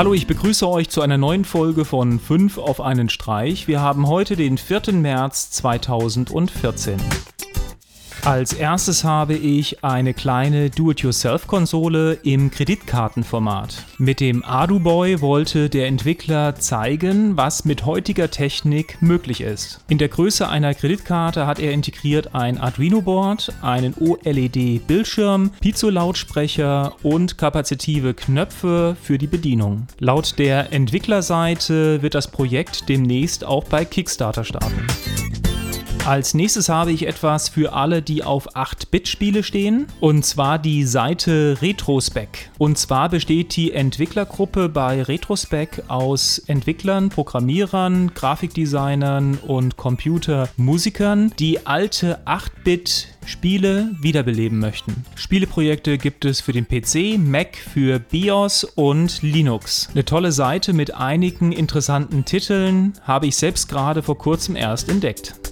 Hallo, ich begrüße euch zu einer neuen Folge von 5 auf einen Streich. Wir haben heute den 4. März 2014. Als erstes habe ich eine kleine Do-it-yourself-Konsole im Kreditkartenformat. Mit dem AduBoy wollte der Entwickler zeigen, was mit heutiger Technik möglich ist. In der Größe einer Kreditkarte hat er integriert ein Arduino-Board, einen OLED-Bildschirm, Piezo-Lautsprecher und kapazitive Knöpfe für die Bedienung. Laut der Entwicklerseite wird das Projekt demnächst auch bei Kickstarter starten. Als nächstes habe ich etwas für alle, die auf 8-Bit-Spiele stehen. Und zwar die Seite Retrospec. Und zwar besteht die Entwicklergruppe bei Retrospec aus Entwicklern, Programmierern, Grafikdesignern und Computermusikern, die alte 8-Bit Spiele wiederbeleben möchten. Spieleprojekte gibt es für den PC, Mac, für BIOS und Linux. Eine tolle Seite mit einigen interessanten Titeln habe ich selbst gerade vor kurzem erst entdeckt.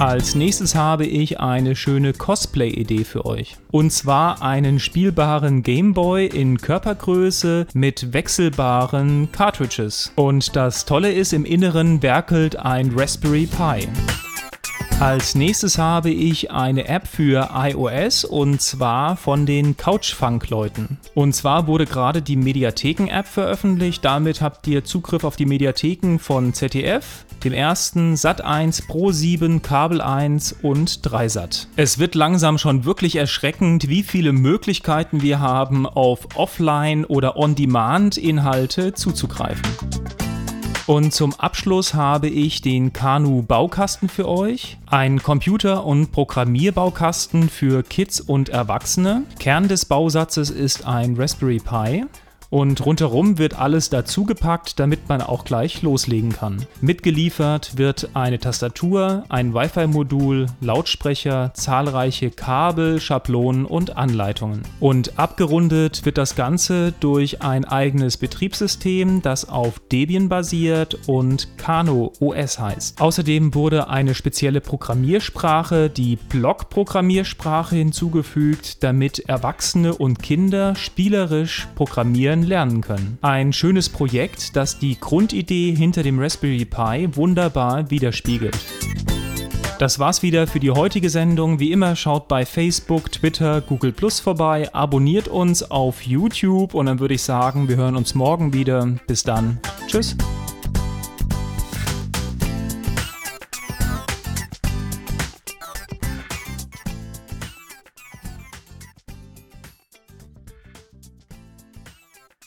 Als nächstes habe ich eine schöne Cosplay-Idee für euch. Und zwar einen spielbaren Gameboy in Körpergröße mit wechselbaren Cartridges. Und das Tolle ist, im Inneren werkelt ein Raspberry Pi. Als nächstes habe ich eine App für iOS und zwar von den Couchfunk-Leuten. Und zwar wurde gerade die Mediatheken-App veröffentlicht. Damit habt ihr Zugriff auf die Mediatheken von ZDF, dem ersten, Sat1, Pro7, Kabel 1 und Dreisat. Es wird langsam schon wirklich erschreckend, wie viele Möglichkeiten wir haben, auf Offline- oder On-Demand-Inhalte zuzugreifen. Und zum Abschluss habe ich den Kanu Baukasten für euch. Ein Computer- und Programmierbaukasten für Kids und Erwachsene. Kern des Bausatzes ist ein Raspberry Pi. Und rundherum wird alles dazugepackt, damit man auch gleich loslegen kann. Mitgeliefert wird eine Tastatur, ein Wi-Fi-Modul, Lautsprecher, zahlreiche Kabel, Schablonen und Anleitungen. Und abgerundet wird das Ganze durch ein eigenes Betriebssystem, das auf Debian basiert und Kano OS heißt. Außerdem wurde eine spezielle Programmiersprache, die Block-Programmiersprache, hinzugefügt, damit Erwachsene und Kinder spielerisch programmieren lernen können. Ein schönes Projekt, das die Grundidee hinter dem Raspberry Pi wunderbar widerspiegelt. Das war's wieder für die heutige Sendung. Wie immer schaut bei Facebook, Twitter, Google Plus vorbei, abonniert uns auf YouTube und dann würde ich sagen, wir hören uns morgen wieder. Bis dann. Tschüss.